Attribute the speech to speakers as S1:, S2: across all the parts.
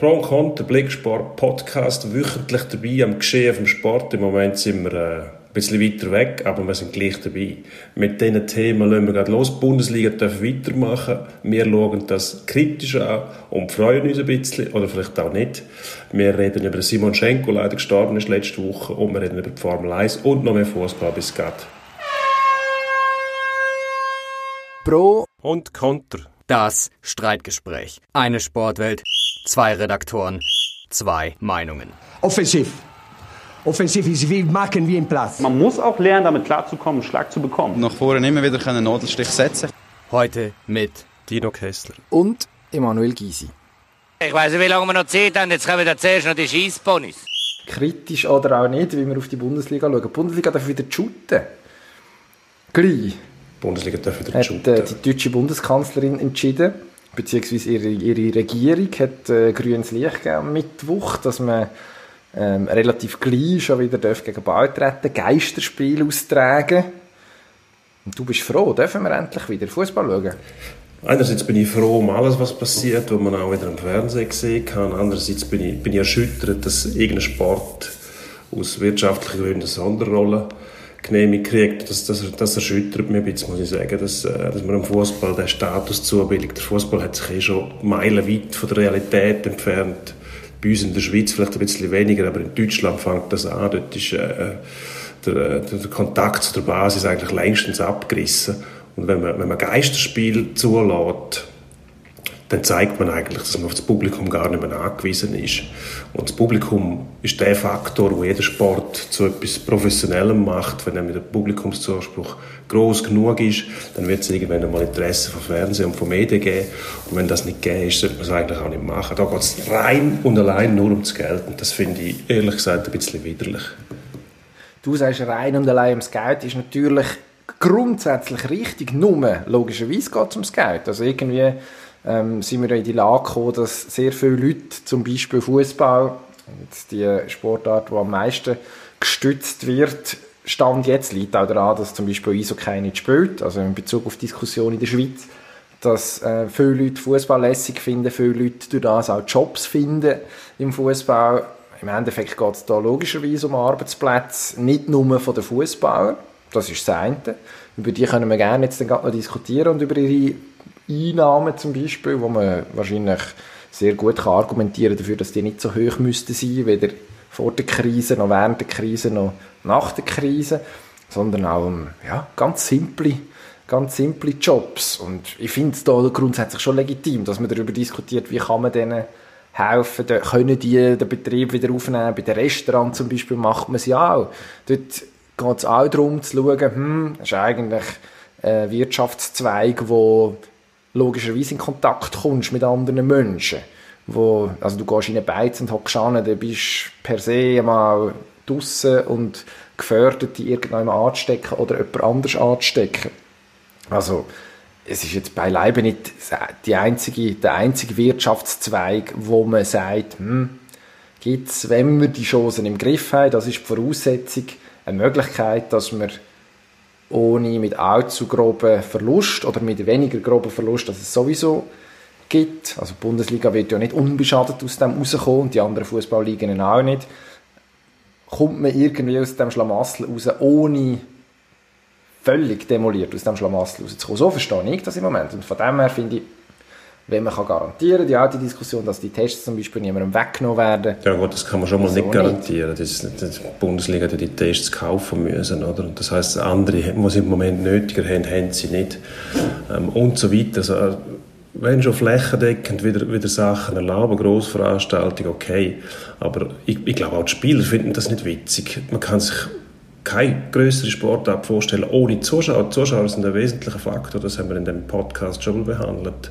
S1: Pro und Contra, Blicksport, Podcast, wöchentlich dabei am Geschehen vom Sport. Im Moment sind wir äh, ein bisschen weiter weg, aber wir sind gleich dabei. Mit diesen Themen lassen wir gerade los. Die Bundesliga darf weitermachen. Wir schauen das kritisch an und freuen uns ein bisschen, oder vielleicht auch nicht. Wir reden über Simon Schenko, leider gestorben ist letzte Woche, und wir reden über die Formel 1 und noch mehr Fußball bis geht.
S2: Pro
S1: und Contra.
S2: Das Streitgespräch. Eine Sportwelt, zwei Redaktoren, zwei Meinungen.
S3: Offensiv. Offensiv ist wie machen wie im Platz.
S4: Man muss auch lernen, damit klarzukommen, einen Schlag zu bekommen.
S5: Nach vorne immer wieder einen Nadelstich setzen.
S2: Heute mit
S1: Dino Kessler.
S6: Und Emanuel Gysi.
S7: Ich weiß nicht, wie lange wir noch Zeit haben. Jetzt kommen wir zuerst noch die Schießponys.
S6: Kritisch oder auch nicht, wie wir auf die Bundesliga schauen. Die Bundesliga darf wieder shooten. Gleich.
S1: Die Bundesliga darf wieder
S6: hat
S1: shooten.
S6: äh, die deutsche Bundeskanzlerin entschieden, beziehungsweise ihre, ihre Regierung hat äh, grünes Licht gegeben am Mittwoch, dass man ähm, relativ gleich schon wieder gegen Beitreten, Geisterspiel austragen. Und du bist froh, dürfen wir endlich wieder Fußball schauen?
S1: Einerseits bin ich froh um alles, was passiert, was man auch wieder im Fernsehen sehen kann. Andererseits bin ich, bin ich erschüttert, dass irgendein Sport aus wirtschaftlichen Gründen eine Sonderrolle genehmigt kriegt. Das, das, das erschüttert mich ein bisschen, muss ich sagen, dass, äh, dass man dem Fußball den Status zubilligt. Der Fußball hat sich eh schon meilenweit von der Realität entfernt. Bei uns in der Schweiz vielleicht ein bisschen weniger, aber in Deutschland fängt das an. Dort ist äh, der, der Kontakt zu der Basis eigentlich längstens abgerissen. Und wenn man, wenn man Geisterspiel zulässt, dann zeigt man eigentlich, dass man auf das Publikum gar nicht mehr angewiesen ist. Und das Publikum ist der Faktor, wo jeder Sport zu etwas Professionellem macht. Wenn nämlich der Publikumszuspruch groß genug ist, dann wird es irgendwann einmal Interesse von Fernsehen und von Medien geben. Und wenn das nicht gegeben ist, sollte man es eigentlich auch nicht machen. Da geht es rein und allein nur ums Geld. Und das finde ich ehrlich gesagt ein bisschen widerlich.
S6: Du sagst rein und allein ums Geld ist natürlich grundsätzlich richtig, nur logischerweise geht es ums Geld. Also irgendwie ähm, sind wir in die Lage gekommen, dass sehr viele Leute, zum Beispiel Fußball, die Sportart, die am meisten gestützt wird, Stand jetzt liegt auch daran, dass zum Beispiel Eishockey nicht spielt, also in Bezug auf Diskussion in der Schweiz, dass äh, viele Leute Fußball lässig finden, viele Leute durch das auch Jobs finden im Fußball. Im Endeffekt geht es da logischerweise um Arbeitsplätze, nicht nur von den Fußballern. Das ist das eine. Über die können wir gerne jetzt dann noch diskutieren und über ihre Einnahmen zum Beispiel, wo man wahrscheinlich sehr gut kann argumentieren dafür, dass die nicht so hoch müssten sein, weder vor der Krise, noch während der Krise, noch nach der Krise, sondern auch um ja, ganz simple, ganz simple Jobs. Und ich finde es da grundsätzlich schon legitim, dass man darüber diskutiert, wie kann man denen helfen, da können die den Betrieb wieder aufnehmen. Bei den Restaurants zum Beispiel macht man es ja auch. Dort geht es auch darum zu schauen, hm, das ist eigentlich ein Wirtschaftszweig, wo logischerweise in Kontakt kommst mit anderen Menschen. Wo, also du gehst in eine Beiz und hockst an, dann bist per se mal draussen und gefördert, die irgendjemand anzustecken oder jemand anders anzustecken. Also, es ist jetzt beileibe nicht die einzige, der einzige Wirtschaftszweig, wo man sagt, hm, gibt's, wenn wir die Chancen im Griff haben, das ist die Voraussetzung, eine Möglichkeit, dass wir ohne mit allzu groben Verlust oder mit weniger groben Verlust, als es sowieso gibt. Also die Bundesliga wird ja nicht unbeschadet aus dem rauskommen und die anderen Fußballligen auch nicht. Kommt man irgendwie aus dem Schlamassel raus, ohne völlig demoliert aus dem Schlamassel rauszukommen. So verstehe ich das im Moment. Und von dem her finde ich, wenn man kann garantieren die alte Diskussion, dass die Tests zum Beispiel niemandem weggenommen werden.
S1: Ja gut, das kann man schon mal nicht garantieren. Das, die Bundesliga hat die Tests kaufen müssen, oder? Und das heißt, andere, die sie im Moment nötiger haben, haben sie nicht. Ähm, und so weiter. Also, wenn schon flächendeckend wieder, wieder Sachen erlauben, Grossveranstaltungen, okay. Aber ich, ich glaube auch die Spieler finden das nicht witzig. Man kann sich keine größere Sportart vorstellen ohne Zuschauer. Die Zuschauer sind ein wesentlicher Faktor, das haben wir in dem Podcast schon mal behandelt.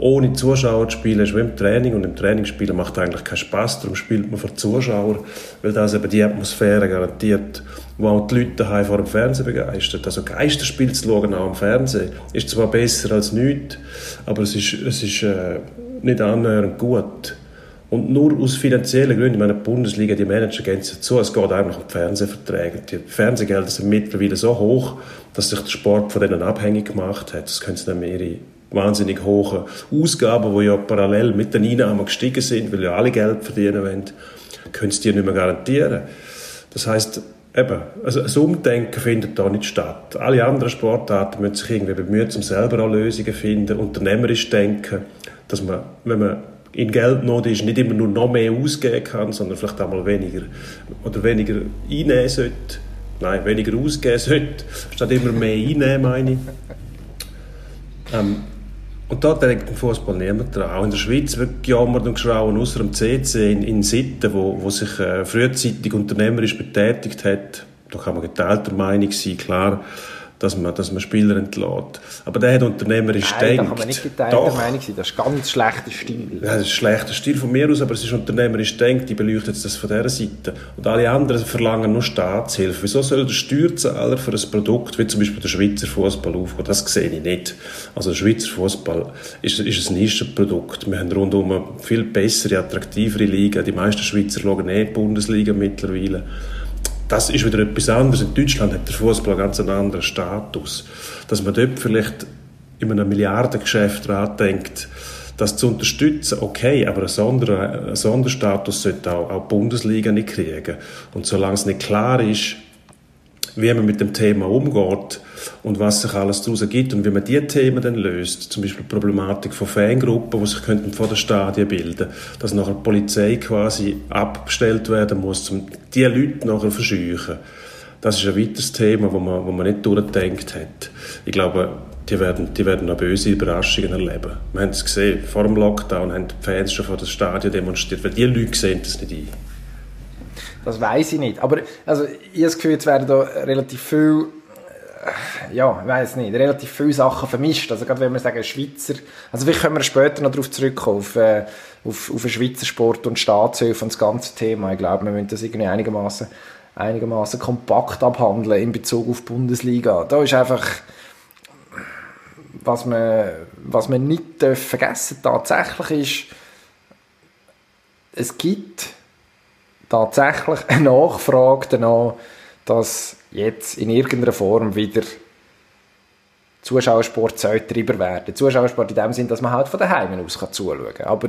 S1: Ohne Zuschauer zu spielen ist wie im Training und im Training spielen macht eigentlich keinen Spaß. Darum spielt man vor Zuschauern, weil das eben die Atmosphäre garantiert, wo auch die Leute daheim vor dem Fernsehen begeistert. Also Geisterspiel zu schauen auch am Fernsehen ist zwar besser als nichts, aber es ist, es ist äh, nicht annähernd gut. Und nur aus finanziellen Gründen, ich meine, die Bundesliga, die Manager gehen zu, es geht einfach um die Fernsehverträge. Die Fernsehgelder sind mittlerweile so hoch, dass sich der Sport von denen abhängig gemacht hat. Das können sie dann ihre wahnsinnig hohen Ausgaben, die ja parallel mit den Einnahmen gestiegen sind, weil ja alle Geld verdienen wollen, können sie dir nicht mehr garantieren. Das heißt, eben, also ein Umdenken findet da nicht statt. Alle anderen Sportarten müssen sich irgendwie bemühen, um selber auch Lösungen zu finden, unternehmerisch denken, dass man, wenn man in Geldnot ist, nicht immer nur noch mehr ausgeben kann, sondern vielleicht auch mal weniger oder weniger einnehmen sollte. Nein, weniger ausgeben sollte, statt immer mehr einnehmen, meine ich. Ähm, und da denkt im Fußball niemand dran. Auch in der Schweiz wird gejammert und geschrauen, außer dem CC in, in Sitten, wo, wo sich äh, frühzeitig unternehmerisch betätigt hat. Da kann man geteilter Meinung sein, klar dass man, dass man Spieler entlässt. Aber der hat unternehmerisch
S6: Nein,
S1: denkt.
S6: da kann man nicht geteilter Meinung sein. Das ist ganz schlechter Stil.
S1: Ja, das ist ein schlechter Stil von mir aus, aber es ist unternehmerisch denkt, die beleuchtet das von dieser Seite. Und alle anderen verlangen nur Staatshilfe. Wieso soll der Steuerzahler für ein Produkt, wie zum Beispiel der Schweizer Fußball aufgehen? Das sehe ich nicht. Also der Schweizer Fußball ist, ist ein Nischenprodukt. Wir haben rundum viel bessere, attraktivere Liga. Die meisten Schweizer schauen eh die Bundesliga mittlerweile das ist wieder etwas anderes. In Deutschland hat der Fußball ganz einen anderen Status. Dass man dort vielleicht in einem Milliardengeschäft daran denkt, das zu unterstützen, okay, aber ein, Sonder, ein Sonderstatus sollte auch, auch die Bundesliga nicht kriegen. Und solange es nicht klar ist, wie man mit dem Thema umgeht und was sich alles daraus ergibt und wie man diese Themen dann löst, zum Beispiel die Problematik von Fangruppen, die sich könnten vor den Stadien bilden, dass nachher die Polizei quasi abgestellt werden muss, um diese Leute nachher verscheuchen. Das ist ein weiteres Thema, wo man, wo man nicht durchgedacht hat. Ich glaube, die werden, die werden noch böse Überraschungen erleben. Wir haben es gesehen, vor dem Lockdown haben die Fans schon vor den Stadien demonstriert, weil die Leute sehen das nicht ein.
S6: Das weiß ich nicht. Aber also, ich habe das Gefühl, jetzt werden da relativ viel, äh, ja, ich weiß nicht, relativ viele Sachen vermischt. Also gerade wenn wir sagen Schweizer, also vielleicht können wir später noch darauf zurückkommen, auf, äh, auf, auf den Schweizer Sport und Staatshilfe und das ganze Thema. Ich glaube, wir müssen das irgendwie einigermaßen einigermaßen kompakt abhandeln in Bezug auf die Bundesliga. Da ist einfach, was man, was man nicht vergessen darf, tatsächlich ist, es gibt tatsächlich eine Nachfrage danach, dass jetzt in irgendeiner Form wieder Zuschauersport treiber werden. Zuschauersport in dem Sinn, dass man halt von daheim aus zuschauen kann. Aber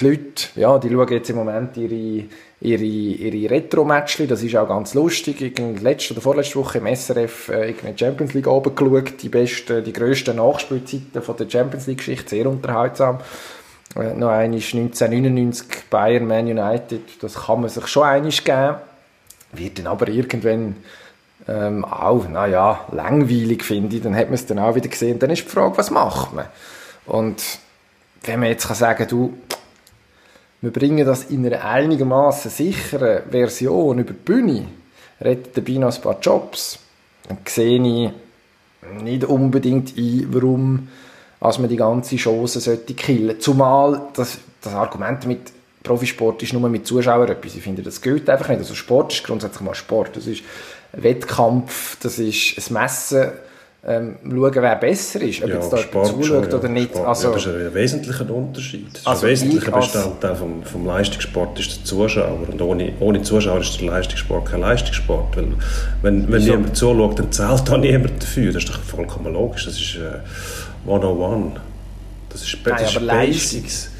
S6: die Leute, ja, die schauen jetzt im Moment ihre, ihre, ihre Retro-Matchli, das ist auch ganz lustig. In letzte oder vorletzte Woche im SRF äh, in der Champions League oben geschaut, die besten, die grössten Nachspielzeiten von der Champions League-Geschichte, sehr unterhaltsam. Äh, noch einmal 1999 Bayern Man United, das kann man sich schon einig geben. Wird dann aber irgendwann ähm, auch, naja, langweilig finde ich, dann hat man es dann auch wieder gesehen. Dann ist die Frage, was macht man? Und wenn man jetzt kann sagen, du, wir bringen das in einer einigermaßen sicheren Version über die Bühne, retten dabei noch ein paar Jobs, dann sehe ich nicht unbedingt ein, warum als man die ganze Chance sollte killen. Zumal das, das Argument mit Profisport ist nur mit Zuschauern etwas. Ich finde, das gilt einfach nicht. Also Sport ist grundsätzlich mal Sport. Das ist ein Wettkampf, das ist ein Messen, ähm, schauen, wer besser ist, ob
S1: Ja,
S6: jetzt da
S1: Sport
S6: zuschaut
S1: schon, ja.
S6: oder nicht.
S1: Sport,
S6: Also,
S1: ja, das ist ein wesentlicher Unterschied.
S6: Also
S1: ein wesentlicher Bestandteil vom, vom Leistungssport ist der Zuschauer. Und ohne, ohne Zuschauer ist der Leistungssport kein Leistungssport. Weil, wenn wenn
S6: Wieso?
S1: niemand zuschaut, dann zahlt auch niemand dafür. Das ist doch vollkommen logisch. Das ist äh, 101. Das ist, das
S6: Nein,
S1: ist Basics.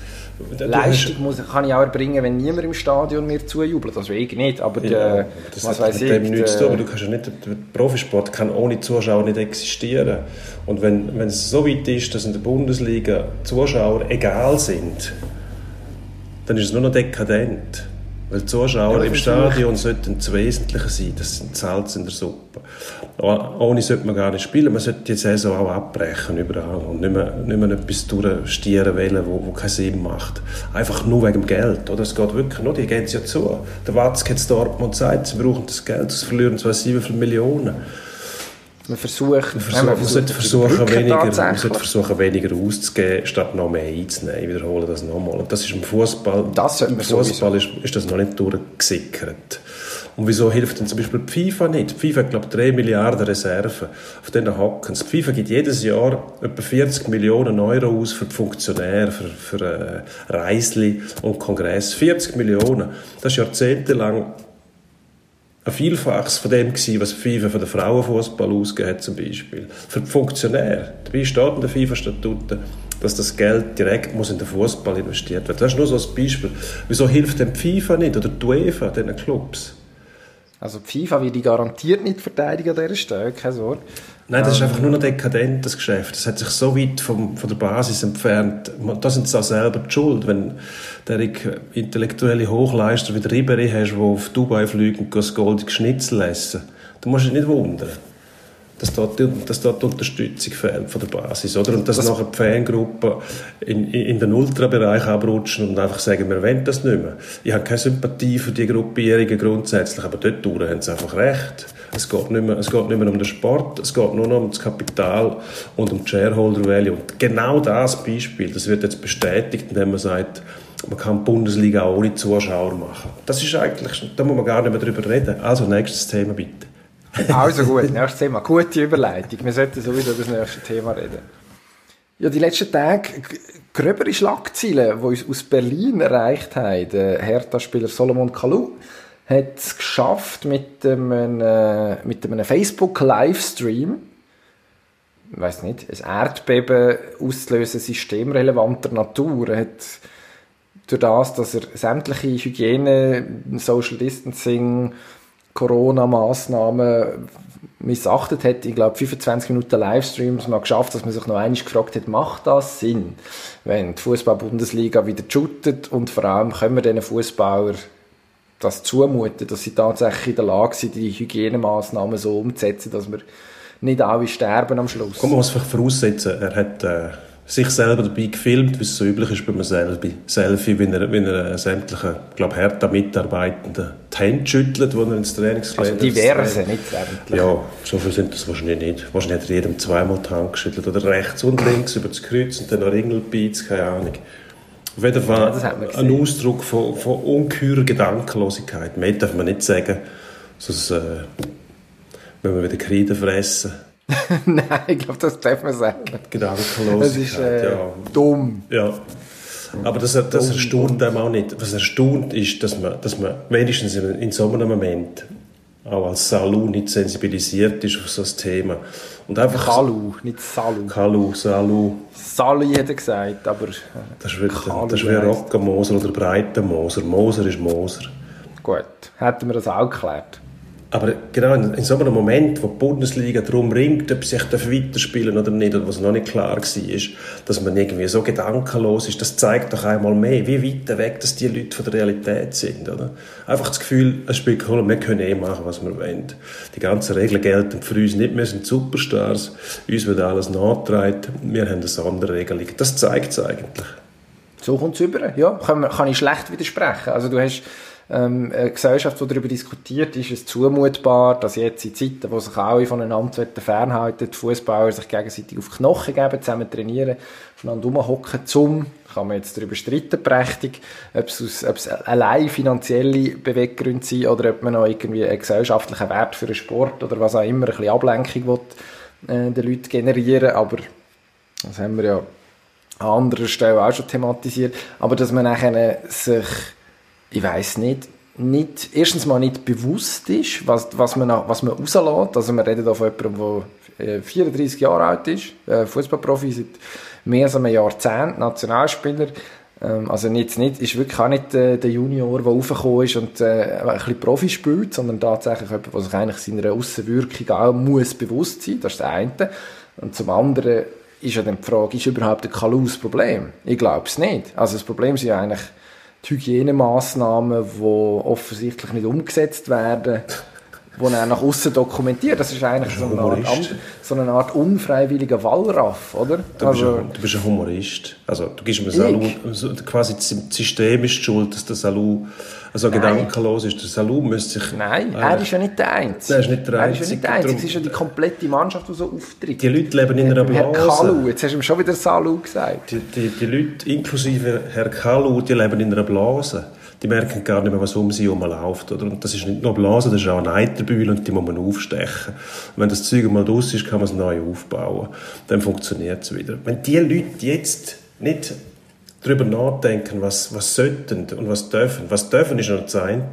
S6: Leistung muss, kann ich auch erbringen, wenn niemand im Stadion mir zujubelt. Das will ich nicht, aber
S1: Ja,
S6: der,
S1: aber das
S6: was
S1: hat
S6: weiß
S1: mit
S6: ich,
S1: dem nichts zu tun. Du kannst ja nicht, der Profisport kann ohne Zuschauer nicht existieren. Und wenn, wenn es so weit ist, dass in der Bundesliga Zuschauer egal sind, dann ist es nur noch dekadent. Weil die Zuschauer
S6: Ja,
S1: im Stadion sollten das Wesentliche sein. Das sind Salz in der Suppe. Oh- Ohne sollte man gar nicht spielen. Man sollte die Saison auch abbrechen überall und nicht mehr, nicht mehr etwas durchstieren wollen, wo, wo keinen Sinn macht. Einfach nur wegen dem Geld. Oder? Es geht wirklich nur, die gehen es ja zu. Der Watzke hat es Dortmund gesagt, sie brauchen das Geld, sie verlieren zwar sieben viele Millionen.
S6: man versucht,
S1: Man, versucht, man sollte
S6: die
S1: versuchen,
S6: Brücke
S1: weniger, man sollte versuchen, weniger auszugeben, statt noch mehr einzunehmen. Ich wiederhole das nochmal. Und das ist im Fußball,
S6: Das
S1: im
S6: man
S1: Fußball ist, ist das noch nicht durchgesickert. Und wieso hilft denn zum Beispiel die FIFA nicht? Die FIFA hat, glaube ich, 3 Milliarden Reserven. Auf denen hocken sie. Die FIFA gibt jedes Jahr etwa 40 Millionen Euro aus für die Funktionäre, für, für äh, Reisli und Kongress. 40 Millionen. Das ist jahrzehntelang ein Vielfaches von dem gewesen, was FIFA für den Frauenfußball ausgeht zum Beispiel. Für die Funktionäre. Dabei steht in den FIFA-Statuten, dass das Geld direkt muss in den Fußball investiert werden. Das ist nur so ein Beispiel. Wieso hilft denn die FIFA nicht oder die UEFA diesen Clubs?
S6: Also FIFA will die garantiert nicht verteidigen an dieser Stelle, keine Sorge.
S1: Nein, das ist einfach nur noch dekadent, das Geschäft. Das hat sich so weit vom, von der Basis entfernt. Da sind sie auch selber die schuld. Wenn der intellektuelle Hochleister wie der Ribery hast, der auf Dubai fliegt und das goldige Schnitzel essen, dann musst du dich nicht wundern, dass dort, dass dort die Unterstützung fehlt von der Basis. Oder? Und dass das nachher die Fangruppen in, in, in den Ultrabereich abrutschen und einfach sagen, wir wollen das nicht mehr. Ich habe keine Sympathie für die Gruppierungen grundsätzlich, aber dort haben sie einfach recht. Es geht, nicht mehr, es geht nicht mehr um den Sport, es geht nur noch um das Kapital und um die Shareholder Value. Und genau das Beispiel, das wird jetzt bestätigt, indem man sagt, man kann die Bundesliga auch ohne Zuschauer machen. Das ist eigentlich, da muss man gar nicht mehr drüber reden. Also, nächstes Thema bitte.
S6: Also gut, nächstes Thema. Gute Überleitung. Wir sollten sowieso über das nächste Thema reden. Ja, die letzten Tage gröbere Schlagzeilen, die uns aus Berlin erreicht haben. Der Hertha-Spieler Solomon Kalou hat es geschafft mit einem, äh, mit einem Facebook-Livestream, ich weiß nicht, ein Erdbeben auszulösen, systemrelevanter Natur. Er hat durch das, dass er sämtliche Hygiene, Social Distancing, Corona-Massnahmen missachtet hat, ich glaube 25 Minuten Livestreams mal geschafft, dass man sich noch einmal gefragt hat, macht das Sinn, wenn die Fußball-Bundesliga wieder shootet und vor allem können wir diesen Fußballer das zumuten, dass sie tatsächlich in der Lage sind, die Hygienemaßnahmen so umzusetzen, dass wir nicht alle sterben am Schluss.
S1: Komm, man muss voraussetzen, er hat äh, sich selber dabei gefilmt, wie es so üblich ist bei einem Selfie, Selfie wenn er, wenn er sämtlichen, ich glaube, Hertha-Mitarbeitenden die Hände schüttelt, wo er ins Trainingsgelände
S6: Also diverse, nicht sämtliche.
S1: Ja, so viel sind das wahrscheinlich nicht. Wahrscheinlich hat er jedem zweimal die Hand geschüttelt, oder rechts und links über das Kreuz und dann noch Ringelbeiz, keine Ahnung. Auf jeden Fall ja, ein Ausdruck von, von ungeheurer Gedankenlosigkeit. Mehr darf man nicht sagen, sonst äh, wenn wir wieder Kreide fressen.
S6: Nein, ich glaube, das darf man sagen.
S1: Gedankenlosigkeit,
S6: Das ist äh, ja. dumm.
S1: Ja. Aber das, das erstaunt einem auch nicht. Was erstaunt ist, dass man, dass man wenigstens in, so einem Moment auch als Salu nicht sensibilisiert ist auf so ein Thema. Und einfach
S6: Kalu, nicht Salu.
S1: Kalu, Salu.
S6: Salu hat er gesagt, aber...
S1: Das ist wie, das ist wie Rockenmoser oder Breitenmoser. Moser ist Moser.
S6: Gut, hätten wir das auch geklärt.
S1: Aber genau in, so einem Moment, wo die Bundesliga darum ringt, ob sie sich weiterspielen oder nicht, oder was noch nicht klar war, dass man irgendwie so gedankenlos ist, das zeigt doch einmal mehr, wie weit weg dass die Leute von der Realität sind. Oder? Einfach das Gefühl, es spielt cool, wir können eh machen, was wir wollen. Die ganzen Regeln gelten für uns nicht, wir sind Superstars, uns wird alles nachgetragen, wir haben eine Sonderregelung. Das zeigt es eigentlich.
S6: So kommt es über, ja, kann, kann ich schlecht widersprechen. Also du hast ähm, eine Gesellschaft, die darüber diskutiert, ist es zumutbar, dass jetzt in Zeiten, wo sich alle voneinander fernhalten, die Fußballer sich gegenseitig auf die Knochen geben, zusammen trainieren, voneinander rumhocken, zum, kann man jetzt darüber streiten, prächtig, ob es, ob es allein finanzielle Beweggründe sind oder ob man noch irgendwie einen gesellschaftlichen Wert für den Sport oder was auch immer, ein bisschen Ablenkung will, äh, den Leuten generieren, aber das haben wir ja an anderer Stelle auch schon thematisiert, aber dass man sich ich weiß nicht, nicht, erstens mal nicht bewusst ist, was, was man, was man rauslässt. Also wir reden hier von jemandem, der 34 äh, Jahre alt ist, äh, Fußballprofi seit mehr als einem Jahrzehnt, Nationalspieler. Ähm, also nicht, nicht, ist wirklich auch nicht äh, der Junior, der raufgekommen ist und ein bisschen Profi spielt, sondern tatsächlich jemand, der sich eigentlich seiner Aussenwirkung auch muss bewusst sein. Das ist das eine. Und zum anderen ist ja dann die Frage, ist überhaupt ein Kalus Problem? Ich glaube es nicht. Also das Problem ist ja eigentlich, die Hygienemaßnahmen, die offensichtlich nicht umgesetzt werden, die er nach außen dokumentiert. Das ist eigentlich so eine, Art, so eine Art unfreiwilliger Wallraff, oder?
S1: Du, also, bist ein, du bist ein Humorist. Also du gibst mir Salu, quasi das System ist schuld, dass der Salu so Nein. gedankenlos ist. Der Salu müsste sich...
S6: Nein, äh, er ist ja nicht der Einzige.
S1: Er ist nicht der
S6: Einzige. Er ist ja nicht der Einzige. Es ist ja die komplette Mannschaft, die so auftritt.
S1: Die Leute leben in einer Blase.
S6: Herr Kalu, jetzt hast du ihm schon wieder Salu gesagt.
S1: Die, die, die Leute, inklusive Herr Kalu, die leben in einer Blase. Die merken gar nicht mehr, was um sie herum läuft. Oder? Und das ist nicht nur Blase, das ist auch ein Eiterbühl und die muss man aufstechen. Und wenn das Zeug mal draus ist, kann man es neu aufbauen. Dann funktioniert es wieder. Wenn die Leute jetzt nicht darüber nachdenken, was, was sollten und was dürfen. Was dürfen ist noch das eine.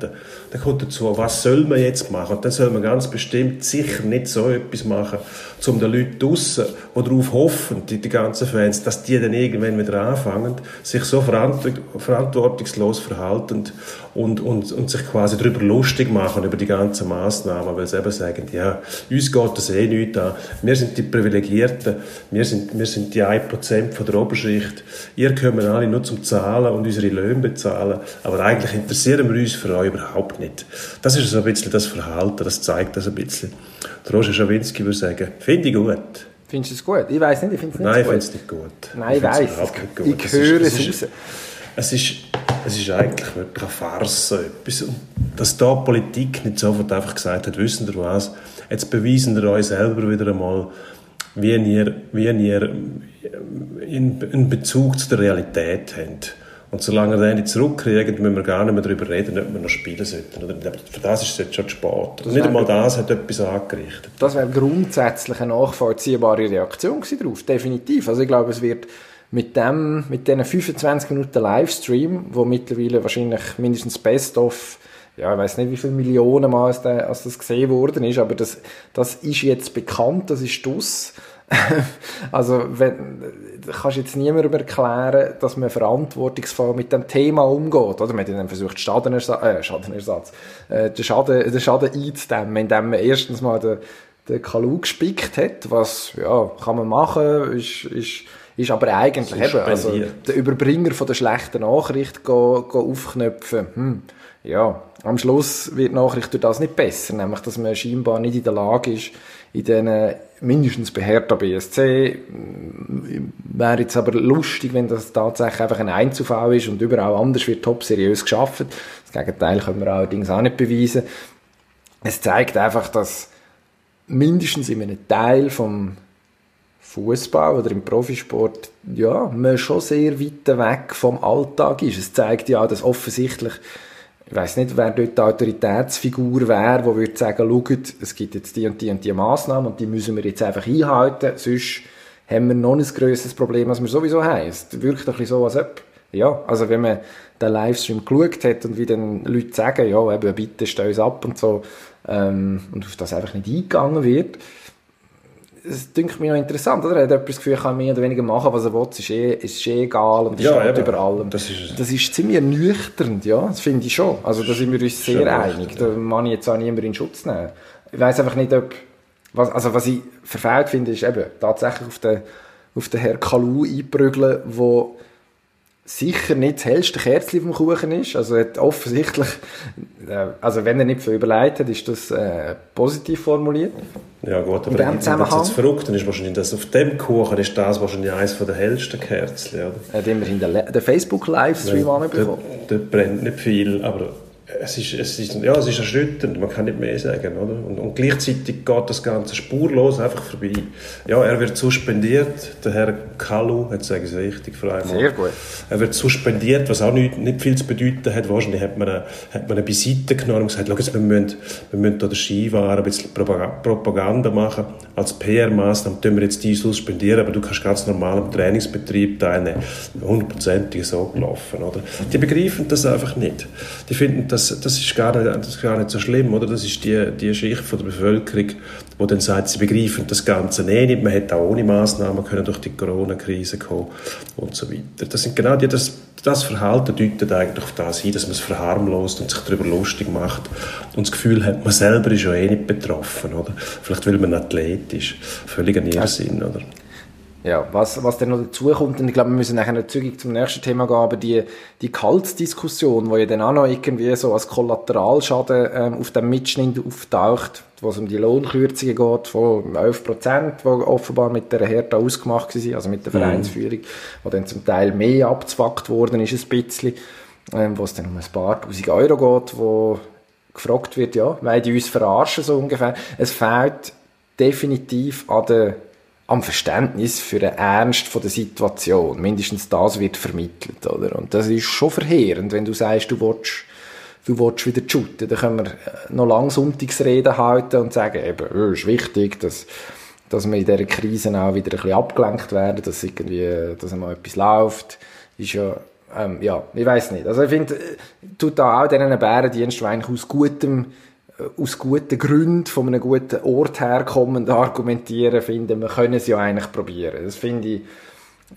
S1: Dann kommt dazu, was soll man jetzt machen? Und dann soll man ganz bestimmt sicher nicht so etwas machen, um den Leuten draussen, die darauf hoffen, die, die ganzen Fans, dass die dann irgendwann wieder anfangen, sich so verantwortungslos verhalten und, und, und sich quasi darüber lustig machen, über die ganzen Massnahmen, weil sie eben sagen, ja, uns geht das eh nicht an. Wir sind die Privilegierten, wir sind, wir sind die 1% von der Oberschicht. Ihr kommen alle nur zum Zahlen und unsere Löhne bezahlen, aber eigentlich interessieren wir uns für euch überhaupt nicht. Das ist so ein bisschen das Verhalten, das zeigt das ein bisschen. Der Roger Schawinski würde sagen, finde ich gut.
S6: Findest du es gut? Ich weiß nicht, ich finde es nicht
S1: Nein, ich
S6: gut.
S1: finde es nicht gut.
S6: Nein, ich
S1: nicht gut.
S6: Ich höre es raus.
S1: Es ist, es ist eigentlich wirklich eine Farce. so Etwas. Und Dass da die Politik nicht sofort einfach gesagt hat, wissen ihr was, jetzt beweisen wir euch selber wieder einmal, wie ihr, wie ihr in, in Bezug zu der Realität habt. Und solange wir den nicht zurückkriegen, müssen wir gar nicht mehr darüber reden, ob wir noch spielen sollten. Aber für das ist es jetzt schon zu spät. Und nicht einmal das hat etwas angerichtet.
S6: Das wäre grundsätzlich eine nachvollziehbare Reaktion darauf, definitiv. Also ich glaube, es wird mit dem, mit diesen 25 Minuten Livestream, wo mittlerweile wahrscheinlich mindestens Best-of, ja, ich weiß nicht, wie viele Millionen Mal als, der, als das gesehen worden ist, aber das, das ist jetzt bekannt, das ist das. also, wenn, kannst jetzt niemandem erklären, dass man verantwortungsvoll mit dem Thema umgeht, oder? Man hat dann versucht, Schadenersatz, äh, Schadenersatz, äh, den Schaden, den Schaden einzudämmen, indem man erstens mal den, den Kalu gespickt hat, was, ja, kann man machen, ist, ist, ist aber eigentlich eben, also, der Überbringer von der schlechten Nachricht go, go aufknöpfen, hm, ja, am Schluss wird die Nachricht durch das nicht besser, nämlich, dass man scheinbar nicht in der Lage ist, in diesen mindestens bei Hertha BSC, m, wäre jetzt aber lustig, wenn das tatsächlich einfach ein Einzelfall ist und überall anders wird top seriös geschafft. Das Gegenteil können wir allerdings auch nicht beweisen. Es zeigt einfach, dass mindestens in einem Teil vom Fußball oder im Profisport ja, man schon sehr weit weg vom Alltag ist. Es zeigt ja, dass offensichtlich, ich weiß nicht, wer dort die Autoritätsfigur wäre, wo würde sagen, schaut, es gibt jetzt die und die und die Massnahmen und die müssen wir jetzt einfach einhalten, sonst haben wir noch ein grösseres Problem, als wir sowieso haben. Es wirkt ein bisschen so, als ob, ja, also wenn man den Livestream geschaut hat und wie dann Leute sagen, ja, eben, bitte stell uns ab und so, ähm, und auf das einfach nicht eingegangen wird, es dünkt mich noch interessant, oder? Er hat etwas das Gefühl, er kann mehr oder weniger machen, was er will, es ist eh, ist eh egal und es
S1: Ja,
S6: steht
S1: eben.
S6: über allem.
S1: Das ist-
S6: das ist ziemlich ernüchternd, ja, das finde ich schon. Also da sind wir uns sehr einig, da kann ich jetzt auch niemand in Schutz nehmen. Ich weiß einfach nicht, ob, was, also was ich verfehlt finde, ist eben tatsächlich auf den, auf den Herr Kalu einprügeln, wo sicher nicht das hellste Kerzchen vom Kuchen ist. Also hat offensichtlich, äh, also wenn er nicht viel überlegt hat, ist das äh, positiv formuliert.
S1: Ja gut, aber wenn das jetzt verrückt ist wahrscheinlich, dass auf dem Kuchen ist das wahrscheinlich eines der hellsten Kerzen, oder?
S6: Er hat immerhin den, Facebook-Livestream
S1: Ja,
S6: anbekommen.
S1: dort, dort brennt nicht viel, aber es ist, es ist, ja, es ist erschütternd, man kann nicht mehr sagen, oder? Und, und gleichzeitig geht das Ganze spurlos einfach vorbei. Ja, er wird suspendiert, der Herr Kalu, jetzt sage ich es richtig für einmal.
S6: Sehr gut.
S1: Er wird suspendiert, was auch nicht, nicht viel zu bedeuten hat. Wahrscheinlich hat man, eine- hat man eine Beiseite genommen und gesagt, jetzt, wir müssen, wir müssen da den Skiwaren ein bisschen Propaga- Propaganda machen. Als PR-Maßnahme tun wir jetzt die suspendieren, aber du kannst ganz normal am Trainingsbetrieb teilnehmen. Hundertprozentig so gelaufen, oder? Die begreifen das einfach nicht. Die finden, das, das, ist gar nicht, das ist gar nicht so schlimm, oder? Das ist die, die Schicht von der Bevölkerung, die dann sagt, sie begreifen das Ganze eh nicht. Man hätte auch ohne Maßnahmen können durch die Corona-Krise kommen und so weiter. Das sind genau die, das, das Verhalten deutet eigentlich auf das hin, dass man es verharmlost und sich darüber lustig macht und das Gefühl hat, man selber ist ja eh nicht betroffen, oder? Vielleicht weil man Athlet ist. Völlig ein Irrsinn, oder?
S6: Ja, was, was dann noch dazu kommt, und ich glaube, wir müssen nachher zügig zum nächsten Thema gehen, aber die, die Gehaltsdiskussion, die ja dann auch noch irgendwie so als Kollateralschaden ähm, auf dem Mitschnitt auftaucht, wo es um die Lohnkürzungen geht von 11 Prozent, die offenbar mit der Hertha ausgemacht waren, also mit der Vereinsführung, wo dann zum Teil mehr abzwackt worden ist, ein bisschen, ähm, wo es dann um ein paar tausend Euro geht, wo gefragt wird, ja, weil die uns verarschen, so ungefähr. Es fehlt definitiv an der, am Verständnis für den Ernst der Situation. Mindestens das wird vermittelt, oder? Und das ist schon verheerend, wenn du sagst, du willst, du willst wieder shooten. Dann können wir äh, noch lang Sonntagsreden halten und sagen, eben, es ist wichtig, dass, dass wir in dieser Krise auch wieder ein bisschen abgelenkt werden, dass irgendwie, dass einmal etwas läuft. ist ja, ähm, ja, ich weiß nicht. Also ich finde, äh, tut da auch diesen Bärendienst, die eigentlich aus gutem, äh, aus guten Gründen, von einem guten Ort herkommend argumentieren, finden, wir können es ja eigentlich probieren. Das finde ich,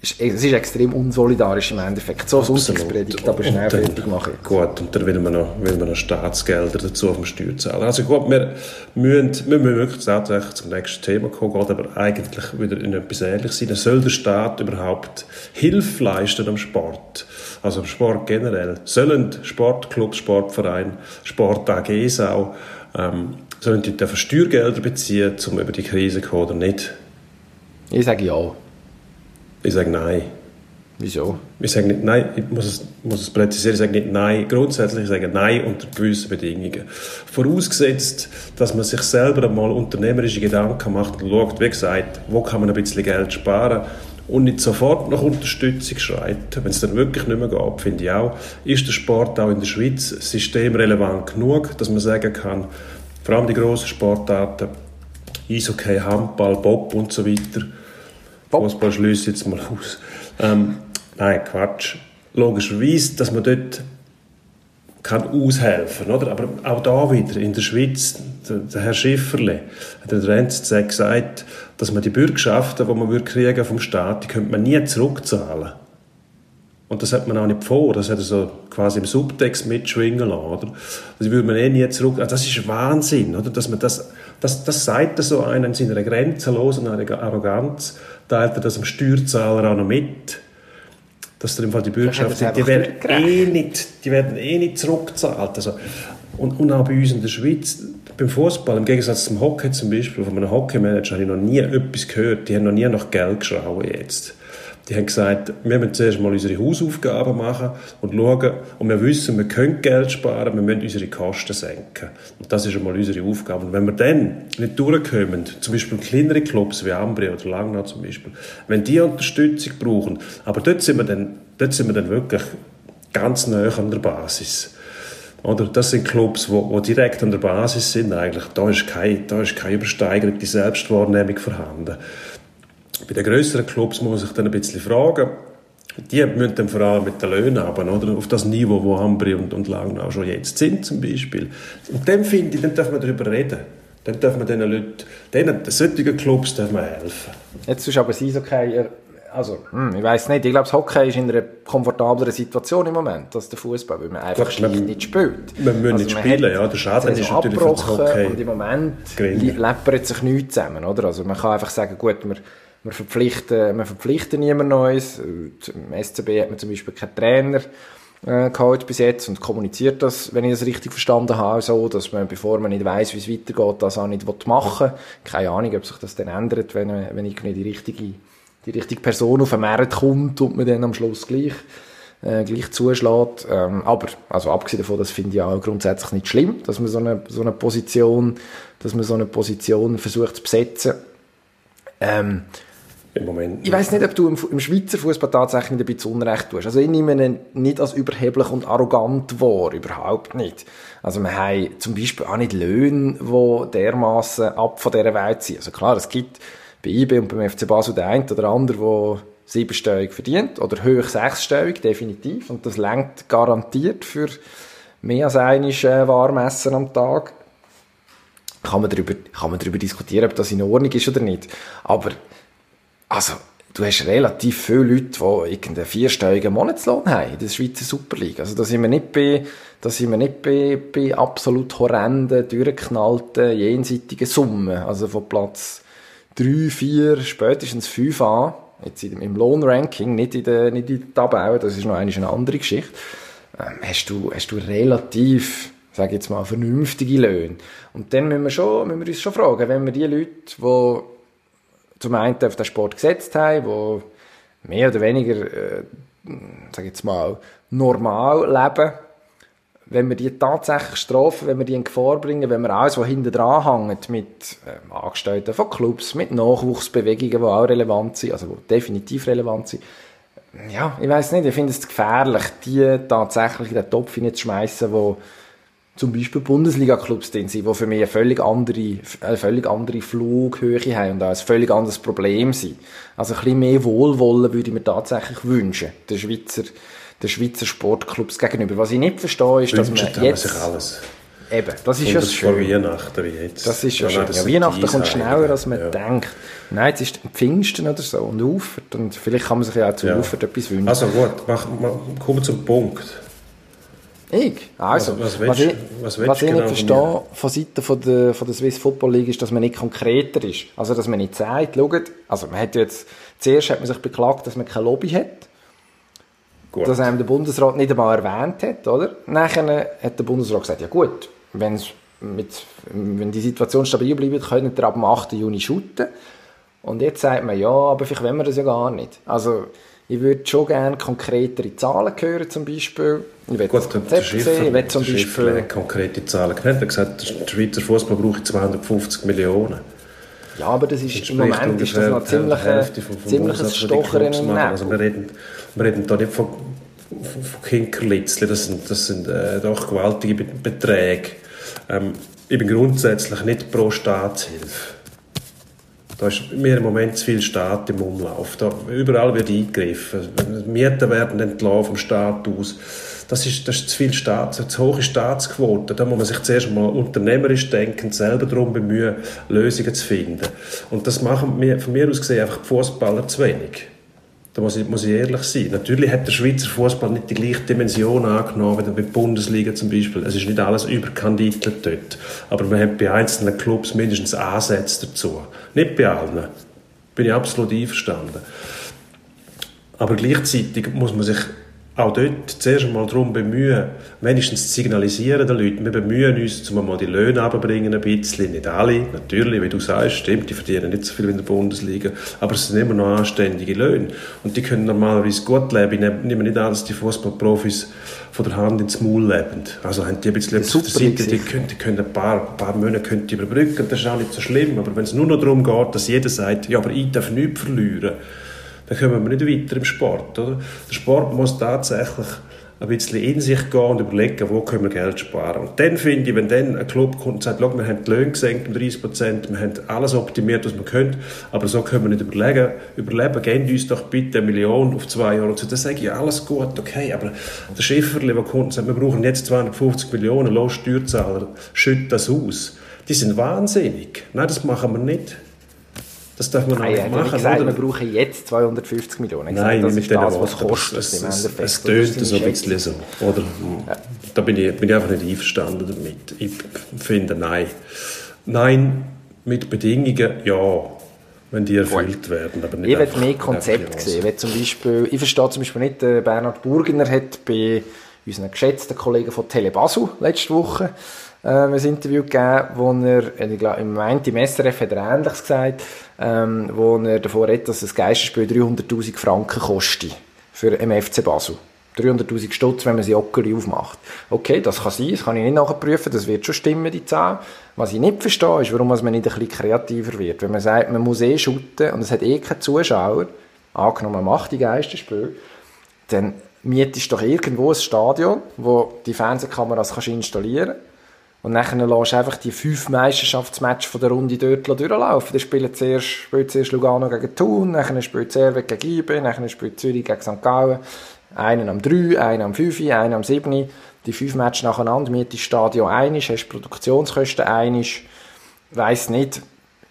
S6: es ist extrem unsolidarisch im Endeffekt. So Sonntagspredigt, aber schnell
S1: dann-
S6: fertig machen.
S1: Gut, und dann will man noch, will man noch Staatsgelder dazu auf dem Steuerzahler. Also gut, wir müssen, wir müssen wirklich tatsächlich zum nächsten Thema kommen, geht aber eigentlich wieder in etwas Ähnliches sein. Soll der Staat überhaupt Hilfe leisten am Sport? Also am Sport generell. Sollen Sportclubs, Sportvereine, Sport AGs auch, ähm, sollen die Steuergelder beziehen, um über die Krise zu kommen oder nicht?
S6: Ich sage ja.
S1: Ich sage nein.
S6: Wieso?
S1: Ich sage nicht nein, ich muss es, muss es präzisieren, ich sage nicht nein, grundsätzlich ich sage nein unter gewissen Bedingungen. Vorausgesetzt, dass man sich selber einmal unternehmerische Gedanken macht und schaut, wie gesagt, wo kann man ein bisschen Geld sparen und nicht sofort nach Unterstützung schreit, wenn es dann wirklich nicht mehr geht, finde ich auch, ist der Sport auch in der Schweiz systemrelevant genug, dass man sagen kann, vor allem die grossen Sportarten, Eishockey, Handball, Bob und so weiter, Fußball schließe ich jetzt mal aus. Ähm, nein, Quatsch. Logischerweise, dass man dort kann aushelfen oder? Aber auch da wieder, in der Schweiz, der, Herr Schifferle hat in der NZZ gesagt, dass man die Bürgschaften, die man würde kriegen vom Staat, die könnte man nie zurückzahlen. Und das hat man auch nicht vor. Das hat er so quasi im Subtext mitschwingen lassen? Das würde man eh nie zurück. Also das ist Wahnsinn, oder? Dass man das, das, das sagt so einer in seiner grenzenlosen Arroganz, teilt er das dem Steuerzahler auch noch mit. Dass er im Fall die Bürgschaft,
S6: es
S1: die, die, werden eh nicht, die werden eh nicht zurückgezahlt. Also, und, und auch bei uns in der Schweiz, beim Fußball, im Gegensatz zum Hockey zum Beispiel, von einem Hockeymanager habe ich noch nie etwas gehört. Die haben noch nie nach Geld geschrauen jetzt. Die haben gesagt, wir müssen zuerst mal unsere Hausaufgaben machen und schauen, und wir wissen, wir können Geld sparen, wir müssen unsere Kosten senken. Und das ist einmal unsere Aufgabe. Und wenn wir dann nicht durchkommen, zum Beispiel kleinere Clubs wie Ambri oder Langnau zum Beispiel, wenn die Unterstützung brauchen, aber dort sind wir dann, dort sind wir dann wirklich ganz nah an der Basis. Oder das sind Clubs, wo, wo direkt an der Basis sind eigentlich. Da ist keine, da ist keine übersteigerte Selbstwahrnehmung vorhanden. Bei den grösseren Clubs muss man sich dann ein bisschen fragen, die müssen dann vor allem mit den Löhnen haben, oder? Auf das Niveau, wo Ambri und, und Langnau schon jetzt sind, zum Beispiel. Und dann finde ich, dann darf man darüber reden. Dann darf man diesen Leuten, denen, solchen Clubs darf man helfen.
S6: Jetzt ist aber das Eishockey, äh, also, hm, ich weiß nicht, ich glaube, das Hockey ist in einer komfortableren Situation im Moment als der Fußball, weil man einfach schlicht
S1: man-
S6: nicht spielt.
S1: man muss nicht
S6: man
S1: spielen, ja, der Schaden ist natürlich für das
S6: abgebrochen
S1: Hockey
S6: Und im Moment läppert sich nichts zusammen, oder? Also man kann einfach sagen, gut, wir, wir, verpflichten, wir verpflichten niemand Neues. Im SCB hat man zum Beispiel keinen Trainer äh, geholt bis jetzt und kommuniziert das, wenn ich das richtig verstanden habe, so, dass man, bevor man nicht weiß, wie es weitergeht, das auch nicht machen will. Keine Ahnung, ob sich das dann ändert, wenn, wenn irgendwie die richtige, die richtige Person auf den Markt kommt und man dann am Schluss gleich äh, gleich zuschlägt. Ähm, aber, also abgesehen davon, das finde ich auch grundsätzlich nicht schlimm, dass man so eine, so eine Position, dass man so eine Position versucht zu besetzen. Ähm,
S1: Im Moment.
S6: ich weiß nicht, ob du im, im Schweizer Fußball tatsächlich ein bisschen Unrecht tust. Also ich nehme ihn nicht als überheblich und arrogant wahr, überhaupt nicht. Also wir haben zum Beispiel auch nicht Löhne, die dermaßen ab von dieser Welt sind. Also klar, es gibt bei IB und beim FC Basel den einen oder anderen, der siebenstellig verdient oder höch sechsstellig, definitiv. Und das lenkt garantiert für mehr als einiges äh, Warmessen am Tag kann man darüber, kann man darüber diskutieren, ob das in Ordnung ist oder nicht. Aber, also, du hast relativ viele Leute, die irgendeinen vierstelligen Monatslohn haben in der Schweizer Superliga. Also, da sind wir nicht bei, da sind wir nicht bei, bei absolut horrenden, durchgeknallten, jenseitigen Summen. Also, von Platz 3, 4, spätestens 5 an. Jetzt im Lohnranking, nicht in der, nicht in der Tabelle, das ist noch eine, eine andere Geschichte ähm, hast du, hast du relativ, sag jetzt mal, vernünftige Löhne. Und dann müssen wir, schon, müssen wir uns schon fragen, wenn wir die Leute, die zum einen auf den Sport gesetzt haben, die mehr oder weniger, äh, sag jetzt mal, normal leben, wenn wir die tatsächlich strafen, wenn wir die in Gefahr bringen, wenn wir alles, was hinten dran hängt, mit ähm, Angestellten von Clubs, mit Nachwuchsbewegungen, die auch relevant sind, also die definitiv relevant sind, ja, ich weiß nicht, ich finde es gefährlich, die tatsächlich in den Topf hineinzuschmeissen, wo, zum Beispiel Bundesliga-Clubs drin sind, die für mich eine völlig andere, eine völlig andere Flughöhe haben und auch ein völlig anderes Problem sind. Also ein bisschen mehr Wohlwollen würde ich mir tatsächlich wünschen, den Schweizer, den Schweizer Sportclubs gegenüber. Was ich nicht verstehe, ist, dass man jetzt...
S1: sich alles.
S6: Eben, das ist
S1: Und
S6: ja
S1: das
S6: Schöne.
S1: Weihnachten wie jetzt.
S6: Das ist ja
S1: Dann
S6: schön. Ja, Weihnachten kommt schneller, als man
S1: ja.
S6: denkt. Nein, jetzt ist Pfingsten oder so und Ufert. Und vielleicht kann man sich ja auch zu
S1: Ja.
S6: Ufert etwas wünschen.
S1: Also gut, mach, mach, kommen wir zum Punkt.
S6: Ich? Also,
S1: Was- was
S6: was,
S1: willst-
S6: ich,
S1: was
S6: was ich nicht verstehe von Seiten von der, von der Swiss Football League ist, dass man nicht konkreter ist. Also, dass man nicht sagt, schaut, also man hat jetzt, zuerst hat man sich beklagt, dass man kein Lobby hat,
S1: Gut.
S6: dass einem der Bundesrat nicht einmal erwähnt hat, oder? Nachher hat der Bundesrat gesagt, ja gut, wenn's mit, wenn die Situation stabil bleibt, können wir ab dem 8. Juni shooten. Und jetzt sagt man, ja, aber vielleicht wollen wir das ja gar nicht. Also, ich würde schon gerne konkretere Zahlen hören, zum Beispiel. Ich will das
S1: Gut, der, der
S6: Konzept
S1: Schiffer,
S6: sehen. Ich will zum
S1: Schiffer
S6: Beispiel...
S1: konkrete Zahlen genannt. Er hat gesagt, der Schweizer Fußball braucht 250 Millionen.
S6: Ja, aber das ist, im Moment ist das noch ziemlich,
S1: vom
S6: ziemliches Stochern im
S1: machen. Also
S6: Nebel.
S1: wir reden, wir reden da nicht von, von, von Kinkerlitzli, das sind, das sind äh, doch gewaltige Be- Beträge. Ähm, ich bin grundsätzlich nicht pro Staatshilfe. Da ist mir im Moment zu viel Staat im Umlauf. Da, überall wird eingegriffen. Mieten werden entlassen vom Staat aus. Das ist, das ist zu viel Staat, zu hohe Staatsquote. Da muss man sich zuerst mal unternehmerisch denken, selber darum bemühen, Lösungen zu finden. Und das machen mir, von mir aus gesehen einfach die Fußballer zu wenig. Da muss ich, muss ich ehrlich sein. Natürlich hat der Schweizer Fußball nicht die gleiche Dimension angenommen wie bei der Bundesliga zum Beispiel. Es ist nicht alles überkandidelt dort. Aber man hat bei einzelnen Clubs mindestens Ansätze dazu. Nicht bei allen. Bin ich absolut einverstanden. Aber gleichzeitig muss man sich auch dort zuerst einmal darum bemühen, wenigstens zu signalisieren den Leuten, wir bemühen uns, um mal die Löhne abzubringen, ein bisschen, nicht alle, natürlich, wie du sagst, stimmt, die verdienen nicht so viel wie in der Bundesliga, aber es sind immer noch anständige Löhne und die können normalerweise gut leben. Ich nehme nicht an, dass die Fußballprofis von der Hand ins Maul leben. Also haben die ein bisschen auf der Seite, die können, die können ein paar, paar Monate können die überbrücken, das ist auch nicht so schlimm, aber wenn es nur noch darum geht, dass jeder sagt, ja, aber ich darf nichts verlieren, dann kommen wir nicht weiter im Sport. Oder? Der Sport muss tatsächlich ein bisschen in sich gehen und überlegen, wo können wir Geld sparen. Und dann finde ich, wenn dann ein Club kommt und sagt, wir haben die Löhne gesenkt um 30 Prozent, wir haben alles optimiert, was wir können, aber so können wir nicht überlegen, überleben, gebt uns doch bitte eine Million auf zwei Jahre. Und so, dann sage ich, alles gut, okay, aber der Schifferli, der kommt und sagt, wir brauchen jetzt 250 Millionen, los Steuerzahler, schütt das aus. Die sind wahnsinnig. Nein, das machen wir nicht. Das darf man auch
S6: Nein,
S1: nicht
S6: ja
S1: machen.
S6: gesagt,
S1: oder?
S6: wir brauchen jetzt 250 Millionen.
S1: Nein,
S6: gesagt, das ist das, was kostet
S1: es, es, es tönt so ein bisschen so. Oder? Da bin ich, bin ich einfach nicht einverstanden damit. Ich finde, nein. Nein, mit Bedingungen, ja, wenn die erfüllt werden. Aber nicht
S6: Ich will mehr
S1: nicht
S6: Konzept
S1: einfach
S6: sehen. Ich, zum Beispiel, ich verstehe zum Beispiel nicht, äh, Bernhard Burgener hat bei unseren geschätzten Kollegen von Tele Basel letzte Woche äh, ein Interview gegeben, wo er, ich glaube, im Moment im SRF hat er Ähnliches gesagt, ähm, wo er davor redet, dass das Geisterspiel 300'000 Franken kostet für MFC Basel. 300'000 Stutz, wenn man sie Ockeli aufmacht. Okay, das kann sein, das kann ich nicht nachprüfen, das wird schon stimmen, die Zahl. Was ich nicht verstehe, ist, warum man nicht ein bisschen kreativer wird. Wenn man sagt, man muss eh shooten und es hat eh keine Zuschauer, angenommen, man macht die Geisterspiele, dann mietest du doch irgendwo ein Stadion, wo die Fernsehkameras kannst installieren kannst. Und dann lässt du einfach die fünf Meisterschaftsmatches von der Runde dort durchlaufen. Dann spielt zuerst, spielt zuerst Lugano gegen Thun, dann spielt Servet gegen IBE, dann spielt Zürich gegen St. Gallen. Einen am 3, einen am 5, einen am 7. Die fünf Matches nacheinander, mietest das Stadion einig, hast Produktionskosten einig. Weiss nicht,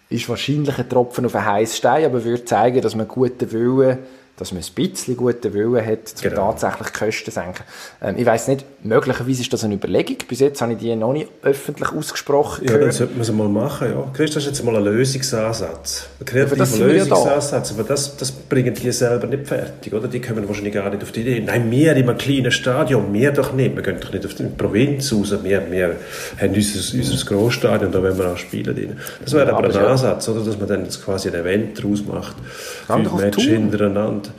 S6: ist wahrscheinlich ein Tropfen auf einen heißen Stein, aber würde zeigen, dass man guten Willen, dass man ein bisschen guten Willen hat, um
S1: Genau.
S6: tatsächlich Kosten zu senken. Ähm, ich weiss nicht, möglicherweise ist das eine Überlegung. Bis jetzt habe ich die noch nicht öffentlich ausgesprochen
S1: Ja, dann
S6: gehört.
S1: sollte man es mal machen, ja. Christ, das ist jetzt mal ein Lösungsansatz. Ein kreativer
S6: ja da.
S1: Lösungsansatz. Aber das, das bringen die selber nicht fertig, oder? Die kommen wahrscheinlich gar nicht auf die Idee. Nein, wir in einem kleinen Stadion, wir doch nicht. Wir gehen doch nicht auf die Provinz raus. Wir, wir haben unser, unser Großstadion, da wollen wir auch spielen. drin. Das wäre aber,
S6: aber
S1: ein
S6: ja.
S1: Ansatz, oder? Dass man dann quasi ein Event daraus macht. Fünf Matches
S6: Thun.
S1: Hintereinander.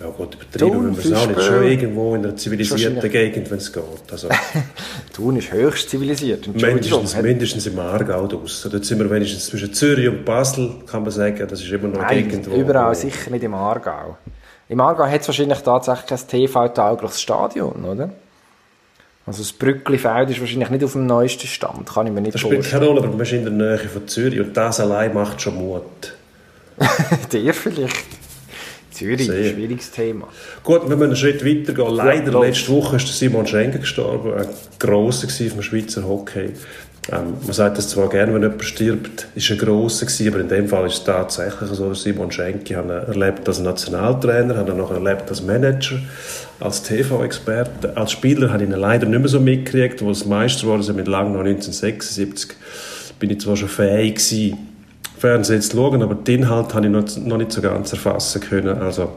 S1: Ja gut, übertrieben müssen wir es auch nicht. Schon irgendwo in einer zivilisierten Gegend, wenn es geht. Also,
S6: Thun ist höchst zivilisiert.
S1: Mindestens, mindestens im Aargau draus. Dort sind wir wenigstens zwischen Zürich und Basel, kann man sagen. Das ist immer noch eine Gegend, wo...
S6: überall
S1: wo-
S6: sicher nicht im Aargau. Im Aargau hat es wahrscheinlich tatsächlich kein TV-taugliches Stadion, oder? Also das Brücklifeld ist wahrscheinlich nicht auf dem neuesten Stand, kann ich mir nicht
S1: Das spielt
S6: vorstellen.
S1: keine Rolle, aber man ist in der Nähe von Zürich und das allein macht schon Mut.
S6: Der vielleicht. Zürich,
S1: Sehr.
S6: schwieriges Thema.
S1: Gut, wenn wir einen Schritt weiter gehen. Leider,
S6: los.
S1: letzte Woche ist Simon Schenker gestorben, ein grosser vom Schweizer Hockey. Ähm, man sagt das zwar gerne, wenn jemand stirbt, ist ein grosser gewesen, aber in dem Fall ist es tatsächlich so, Simon habe ihn erlebt als Nationaltrainer, habe noch erlebt als Manager, als TV-Experte. Als Spieler habe ich ihn leider nicht mehr so mitgekriegt, wo das Meister wurde, also mit lang noch 1976, bin ich zwar schon fähig gewesen, Fernsehen zu schauen, aber den Inhalt habe ich noch, noch nicht so ganz erfassen können. Also,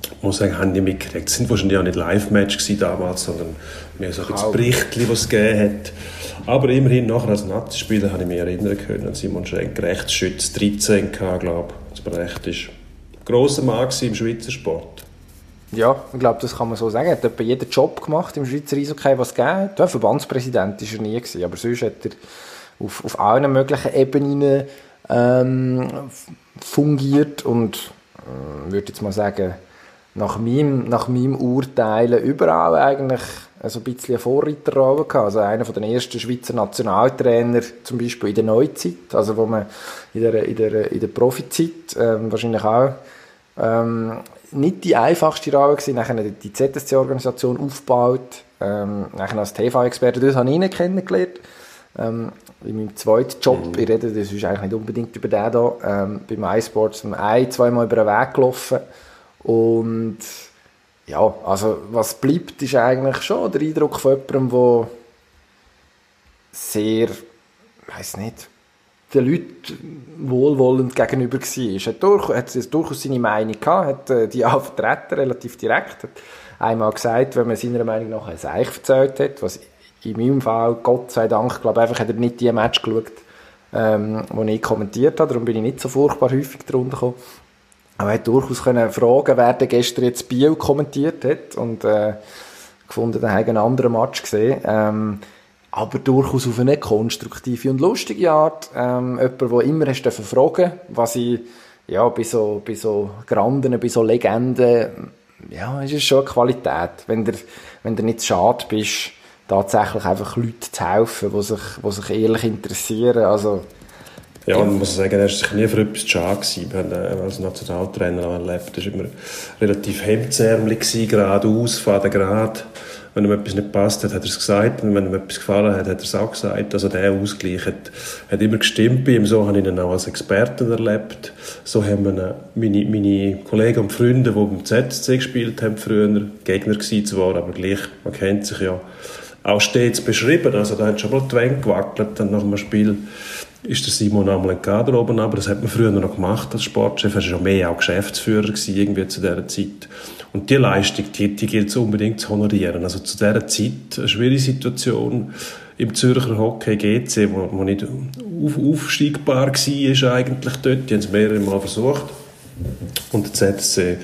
S1: ich muss sagen, habe ich nicht mitgekriegt. Es sind wahrscheinlich auch nicht Live-Match damals, sondern mehr so ein bisschen Berichtli, was es gegeben hat. Aber immerhin, nachher als Nazi-Spieler habe ich mich erinnern können. Simon Schenk, Rechtsschütz, 13 gehabt, glaube ich, wenn recht ist. Grosser Mann im Schweizer Sport.
S6: Ja, ich glaube, das kann man so sagen. Er hat etwa jeden Job gemacht im Schweizer Eishockey, was es gegeben hat. Ja, Verbandspräsident war er nie, gewesen, aber sonst hat er auf, auf allen möglichen Ebenen ähm, fungiert und äh, würde jetzt mal sagen, nach meinem, nach meinem Urteilen überall eigentlich so ein bisschen eine Vorreiterrolle gehabt. Also einer von den ersten Schweizer Nationaltrainer, zum Beispiel in der Neuzeit, also wo man in der, in der, in der Profizeit ähm, wahrscheinlich auch ähm, nicht die einfachste Rolle gewesen, nachher die ZSC-Organisation aufgebaut, ähm, nachher als TV-Experte, das habe ich ihn kennengelernt. Ähm, in meinem zweiten Job, ich rede, das ist eigentlich nicht unbedingt über den hier, ähm, beim iSports ein, zweimal über den Weg gelaufen und ja, also was bleibt, ist eigentlich schon der Eindruck von jemandem, der sehr, weiß nicht, den Leuten wohlwollend gegenüber war. Er hat, durch, hat durchaus seine Meinung gehabt, hat äh, die auch vertreten, relativ direkt. Hat einmal gesagt, wenn man seiner Meinung nach ein Seich erzählt hat, was in meinem Fall, Gott sei Dank, glaube einfach hat er nicht die Match geschaut, ähm, wo ich kommentiert habe, darum bin ich nicht so furchtbar häufig drunter gekommen. Aber er hat durchaus können fragen, wer denn gestern jetzt Biel kommentiert hat und äh, gefunden, er hat einen anderen Match gesehen. Ähm, aber durchaus auf eine konstruktive und lustige Art. Ähm, jemand, der immer hast fragen was ich, ja, bei so, bei so Granden, bei so Legenden, ja, ist es schon eine Qualität. Wenn du, wenn du nicht schade bist, tatsächlich einfach Leute zu helfen, die sich, die sich ehrlich interessieren. Also,
S1: Ja, und man muss sagen, er war sich nie für etwas zu schade. Wir haben ihn als Nationaltrainer erlebt. Er war immer relativ hemdsärmelig, gewesen, geradeaus, faden gerade. Wenn ihm etwas nicht passt hat, hat er es gesagt. Und wenn ihm etwas gefallen hat, hat er es auch gesagt. Also der Ausgleich hat, hat immer gestimmt bei ihm. So habe ich ihn auch als Experten erlebt. So haben meine, meine Kollegen und Freunde, die beim ZSC gespielt haben früher, Gegner gewesen zwar, aber gleich, man kennt sich ja, auch stets beschrieben. Also da hat schon mal die Wände gewackelt dann nach dem Spiel ist der Simon einmal in die Garderobe, aber das hat man früher noch gemacht als Sportchef. Er war schon mehr auch Geschäftsführer gewesen, irgendwie zu dieser Zeit. Und die Leistung, die, die gilt es unbedingt zu honorieren. Also zu dieser Zeit, eine schwierige Situation im Zürcher Hockey GC, wo, wo nicht auf, aufsteigbar war eigentlich dort. Die haben es mehrere Mal versucht. Und der ZSC,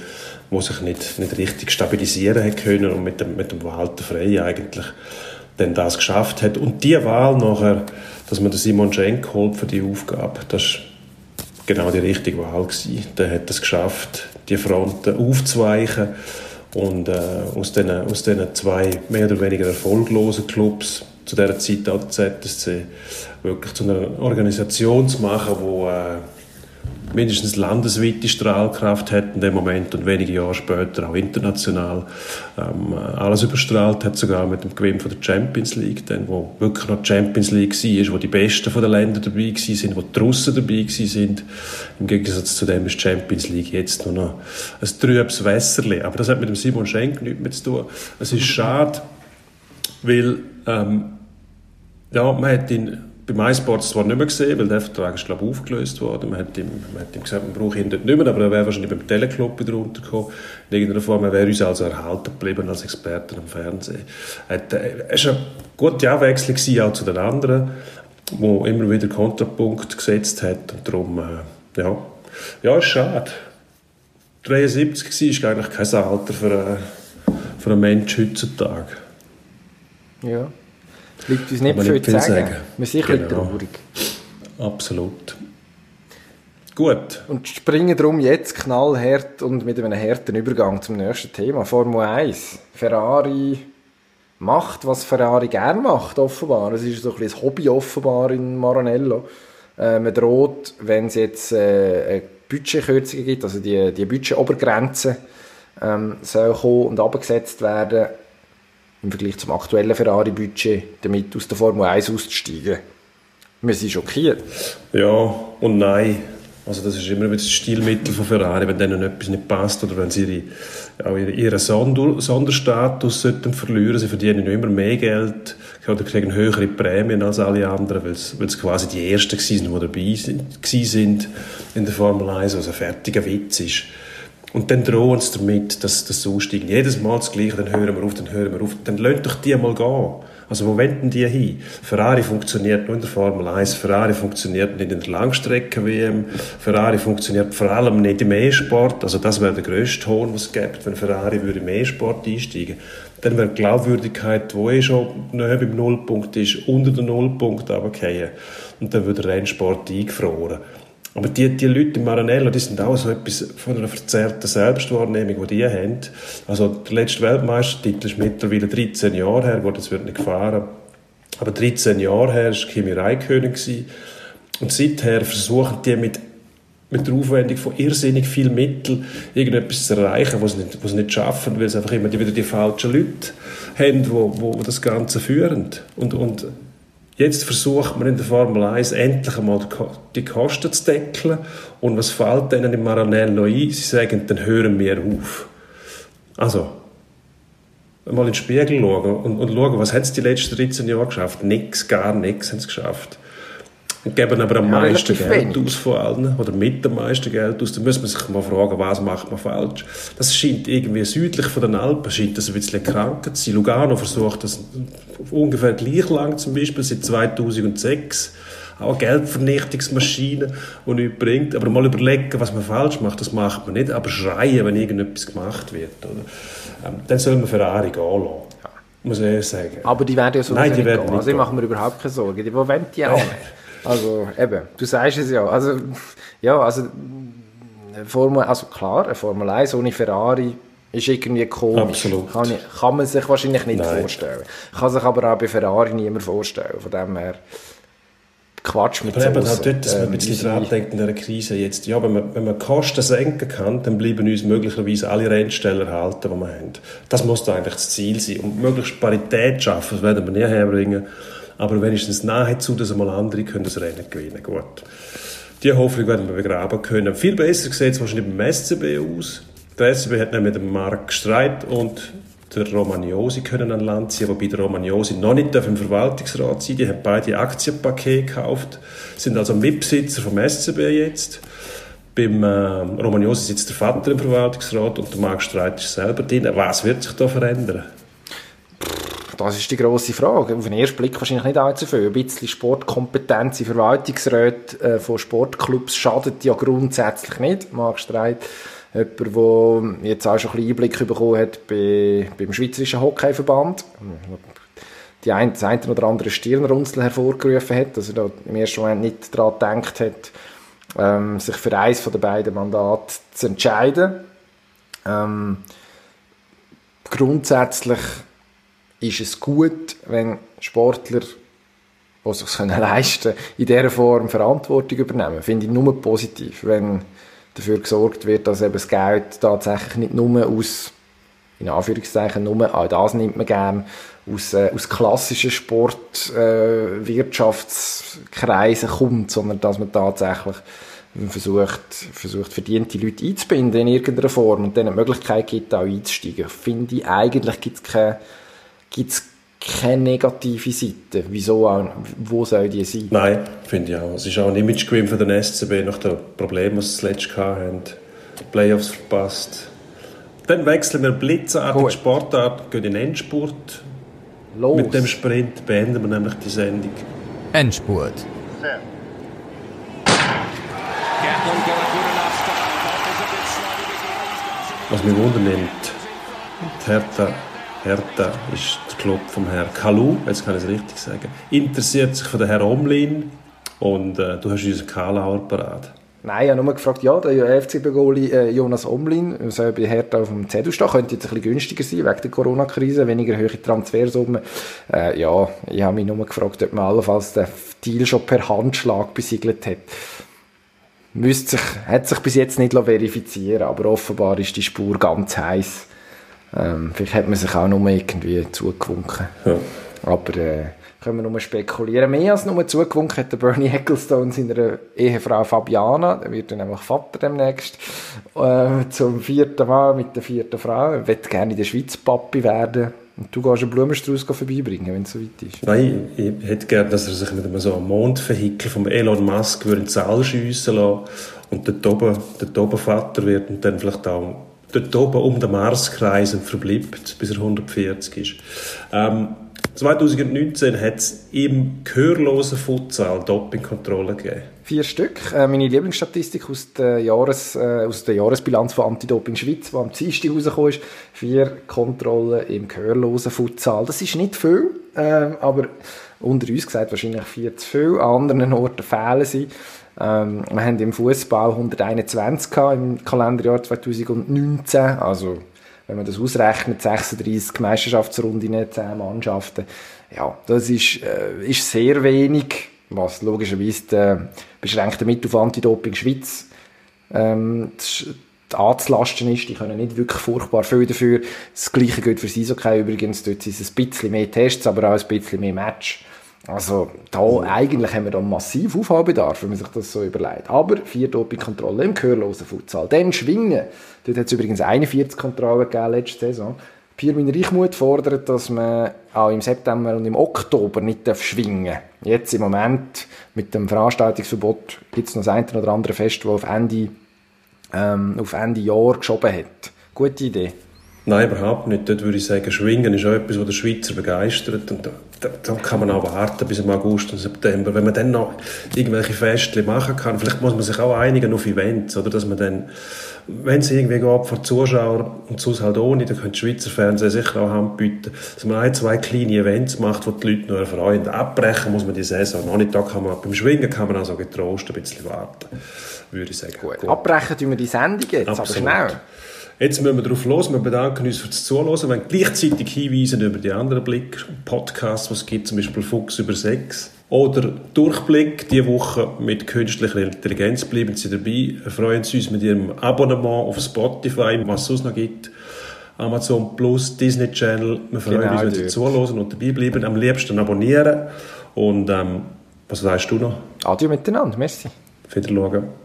S1: wo sich nicht, nicht richtig stabilisieren hat können und mit dem, mit dem Walter Frey eigentlich dann das geschafft hat. Und die Wahl nachher, dass man den Simon Schenk holt für die Aufgabe, das war genau die richtige Wahl gewesen. Der hat es geschafft, die Fronten aufzuweichen und äh, aus diesen aus diesen zwei mehr oder weniger erfolglosen Clubs zu dieser Zeit auch der ZSC wirklich zu einer Organisation zu machen, äh, mindestens landesweite Strahlkraft hat in dem Moment und wenige Jahre später auch international ähm, alles überstrahlt hat, sogar mit dem Gewinn von der Champions League, dann, wo wirklich noch Champions League war, wo die Besten von den Ländern dabei sind, wo die Russen dabei sind. Im Gegensatz zu dem ist Champions League jetzt nur noch ein trübes Wässerli. Aber das hat mit dem Simon Schenk nichts mehr zu tun. Es ist schade, weil ähm, ja, man hat ihn beim iSports zwar nicht mehr gesehen, weil der Vertrag ist, glaube ich, aufgelöst worden. Man hat, ihm, man hat ihm gesagt, man braucht ihn dort nicht mehr, aber er wäre wahrscheinlich beim Teleclub wieder runtergekommen. In irgendeiner Form, er wäre uns also erhalten geblieben als Experte am Fernsehen. Er war eine gute Abwechslung gewesen, auch zu den anderen, wo immer wieder Kontrapunkt gesetzt hat. Und darum, äh, ja, ja, ist schade. 73 war eigentlich kein Alter für, einen- für einen Menschen heutzutage.
S6: ja. Bleibt uns nicht viel zu sagen.
S1: sagen.
S6: Wir sind ein bisschen
S1: Genau.
S6: traurig.
S1: Absolut. Gut.
S6: Und springen darum jetzt knallhart und mit einem harten Übergang zum nächsten Thema. Formel 1. Ferrari macht, was Ferrari gerne macht, offenbar. Es ist so ein bisschen ein Hobby offenbar in Maranello. Äh, man droht, wenn es jetzt äh, eine Budgetkürzungen gibt, also die, die Budgetobergrenze ähm, soll kommen und abgesetzt werden, im Vergleich zum aktuellen Ferrari-Budget, damit aus der Formel 1 auszusteigen. Wir sind schockiert.
S1: Ja und nein. Also das ist immer das Stilmittel von Ferrari, wenn denen etwas nicht passt oder wenn sie ihre, auch ihren Sonder, Sonderstatus sollten verlieren. Sie verdienen immer mehr Geld oder kriegen höhere Prämien als alle anderen, weil sie quasi die Ersten waren, die dabei sind in der Formel 1, was ein fertiger Witz ist. Und dann drohen sie damit, dass das aussteigen. Jedes Mal das Gleiche, dann hören wir auf, dann hören wir auf. Dann lasst doch die mal gehen. Also wo wenden die hin? Ferrari funktioniert nur in der Formel 1, Ferrari funktioniert nicht in der Langstrecke-WM, Ferrari funktioniert vor allem nicht im E-Sport, also das wäre der grösste Hohn, was es gibt, wenn Ferrari würde im E-Sport einsteigen dann wäre die Glaubwürdigkeit, die eh schon nahe beim Nullpunkt ist, unter den Nullpunkt runterfallen und dann würde der Rennsport eingefroren. Aber die, die Leute in Maranello, die sind auch so etwas von einer verzerrten Selbstwahrnehmung, die die haben. Also der letzte Weltmeistertitel ist mittlerweile 13 Jahre her, gut, das wird nicht gefahren. Aber 13 Jahre her war Kimi Räikkönen. Und seither versuchen die mit, mit der Aufwendung von irrsinnig viel Mitteln irgendetwas zu erreichen, was sie nicht, sie nicht schaffen, weil sie einfach immer wieder die falschen Leute haben, die wo das Ganze führen. Und, und Jetzt versucht man in der Formel 1 endlich einmal die Kosten zu deckeln. Und was fällt denen im Maranello ein? Sie sagen, dann hören wir auf. Also, mal in den Spiegel schauen und, und schauen, was haben sie die letzten 13 Jahre geschafft? Nichts, gar nichts haben sie geschafft und geben aber am ja, meisten Geld wenig. aus von allen oder mit dem meisten Geld aus. Da muss man sich mal fragen, was macht man falsch. Das scheint irgendwie südlich von den Alpen scheint das ein bisschen krank zu sein. Lugano versucht das ungefähr gleich lang zum Beispiel seit 2006 auch Geldvernichtungsmaschine, die nichts bringt. Aber mal überlegen, was man falsch macht, das macht man nicht. Aber schreien, wenn irgendetwas gemacht wird. Oder? Ähm, dann soll man Ferrari gehen lassen. Ja. Muss ich ehrlich sagen.
S6: Aber die werden ja so Nein, die werden gehen. Also ich mache mir überhaupt keine Sorgen. Wo wollen die auch Also eben, du sagst es ja. Also, ja, also, Formel, also klar, eine Formel 1 ohne Ferrari ist irgendwie komisch.
S1: Absolut.
S6: Kann, ich, kann man sich wahrscheinlich nicht Nein. vorstellen. Kann sich aber auch bei Ferrari niemand vorstellen. Von dem her Quatsch mit
S1: Aber eben halt dort, dass man ein bisschen dran denkt in dieser Krise jetzt. Ja, wenn man, wenn man Kosten senken kann, dann bleiben uns möglicherweise alle Rennsteller halten, die wir haben. Das muss da eigentlich das Ziel sein. Und möglichst Parität schaffen, das werden wir nie herbringen aber wenigstens nahezu, dass einmal andere können das Rennen gewinnen Gut. Die Hoffnung werden wir begraben können. Viel besser sieht es wahrscheinlich beim SCB aus. Der SCB hat nämlich den Marc Streit und der Romagnosi können an Land ziehen, wobei der Romagnosi noch nicht im Verwaltungsrat sein Die haben beide Aktienpaket gekauft, sind also Mitbesitzer vom SCB jetzt. Beim äh, Romagnosi sitzt der Vater im Verwaltungsrat und der Marc Streit ist selber drin. Was wird sich da verändern?
S6: Das ist die grosse Frage. Auf den ersten Blick wahrscheinlich nicht allzu viel. Ein bisschen Sportkompetenz in Verwaltungsräten äh, von Sportclubs schadet ja grundsätzlich nicht. Marc Streit, jemand, der jetzt auch schon ein bisschen Einblick bekommen hat bei, beim Schweizerischen Hockeyverband. Die ein, das eine oder andere Stirnrunzel hervorgerufen hat, dass er da im ersten Moment nicht daran gedacht hat, ähm, sich für eines der beiden Mandate zu entscheiden. Ähm, grundsätzlich ist es gut, wenn Sportler, die sich leisten können, in dieser Form Verantwortung übernehmen. Finde ich nur positiv, wenn dafür gesorgt wird, dass eben das Geld tatsächlich nicht nur aus, in Anführungszeichen, nur, auch das nimmt man gerne, aus, äh, aus klassischen Sportwirtschaftskreisen äh, kommt, sondern dass man tatsächlich versucht, versucht verdiente Leute einzubinden in irgendeiner Form und denen die Möglichkeit gibt, auch einzusteigen. Finde ich, eigentlich gibt es keine gibt es keine negative Seite. Wieso auch, wo soll die sein?
S1: Nein, finde ich auch. Es ist auch ein Imagegewinn für den SCB nach dem Problem, was sie letztes hatten. Playoffs verpasst. Dann wechseln wir blitzartig Sportart, gehen in den Endspurt. Los. Mit dem Sprint beenden wir nämlich die Sendung.
S2: Endspurt.
S1: Was mich wundernimmt, die Hertha Hertha ist der Club vom Herrn Kalu, jetzt kann ich es richtig sagen, interessiert sich für den Herrn Omlin und äh, du hast unseren Kalauer parat.
S6: Nein, ich habe nur gefragt, ja, der FCB-Goalie äh, Jonas Omlin soll bei Hertha auf dem Zettel stehen, könnte jetzt ein bisschen günstiger sein, wegen der Corona-Krise, weniger hohe Transfersummen. Äh, ja, ich habe mich nur gefragt, ob man allenfalls den Deal schon per Handschlag besiegelt hat. Müsste sich, hat sich bis jetzt nicht verifizieren aber offenbar ist die Spur ganz heiß. Ähm, vielleicht hat man sich auch nur irgendwie zugewunken. Ja. Aber äh, können wir nur spekulieren. Mehr als nur zugewunken hat der Bernie Ecclestone seiner Ehefrau Fabiana, der wird dann nämlich Vater demnächst, äh, zum vierten Mal mit der vierten Frau. Er wird gerne in der Schweiz Papi werden. Und du gehst einen Blumenstrauß vorbeibringen, wenn es so weit ist.
S1: Nein, ich, ich hätte gerne, dass er sich mit einem so einem Mondvehikel vom Elon Musk würde ins All schiessen lassen und dort oben, dort oben Vater wird und dann vielleicht auch dort oben um den Mars kreisen und verbleibt, bis er 140 ist. Ähm, 2019 hat es im gehörlosen Futsal Dopingkontrollen gegeben.
S6: Vier Stück. Äh, meine Lieblingsstatistik aus der, Jahres, äh, aus der Jahresbilanz von Anti-Doping Schweiz, die am Dienstag rausgekommen ist. Vier Kontrollen im gehörlosen Futsal. Das ist nicht viel, äh, aber unter uns gesagt wahrscheinlich vier zu viel. An anderen Orten fehlen sie. Ähm, wir haben im Fußball 121 im Kalenderjahr 2019, also wenn man das ausrechnet, 36 Meisterschaftsrunden, 10 Mannschaften. Ja, das ist, äh, ist sehr wenig, was logischerweise der beschränkte Mittelaufwand Anti-Doping Schweiz ähm, anzulasten ist. Die können nicht wirklich furchtbar viel dafür. Das Gleiche gilt für das okay übrigens. Dort sind es ein bisschen mehr Tests, aber auch ein bisschen mehr Match. Also da eigentlich haben wir da massiv Aufholbedarf, wenn man sich das so überlegt. Aber vier Dopingkontrollen im gehörlosen Futsal. Dann Schwingen. Dort hat es übrigens 41 Kontrollen gegeben letzte Saison. Pirmin Reichmuth fordert, dass man auch im September und im Oktober nicht schwingen darf. Jetzt im Moment mit dem Veranstaltungsverbot gibt es noch das eine oder andere Fest, das auf Ende, ähm, auf Ende Jahr geschoben hat. Gute Idee.
S1: Nein, überhaupt nicht. Dort würde ich sagen, Schwingen ist auch etwas, was der Schweizer begeistert. Und da, da, kann man auch warten bis im August und September. Wenn man dann noch irgendwelche Feste machen kann, vielleicht muss man sich auch einigen auf Events, oder? Dass man dann, wenn es irgendwie geht, vor Zuschauern und sonst halt ohne, dann können die Schweizer Fernsehen sicher auch Hand bieten, dass man ein, zwei kleine Events macht, wo die Leute nur erfreuen. Abbrechen muss man die Saison noch nicht. Da kann man, beim Schwingen kann man also getrost ein bisschen warten, würde ich sagen.
S6: Gut. Abbrechen tun wir die Sendung jetzt, Absolut. aber schnell.
S1: Jetzt müssen wir darauf los. Wir bedanken uns fürs Zuhören. Wir wollen gleichzeitig hinweisen über die anderen Blick-Podcasts, die es gibt, zum Beispiel Fuchs über Sex. Oder Durchblick, diese Woche mit künstlicher Intelligenz. Bleiben Sie dabei. Freuen uns mit Ihrem Abonnement auf Spotify, was es sonst noch gibt. Amazon Plus, Disney Channel. Wir freuen genau, uns, wenn Sie zuhören und dabei bleiben. Am liebsten abonnieren. Und ähm, was sagst du noch?
S6: Adieu miteinander. Merci.
S1: Wiederschauen.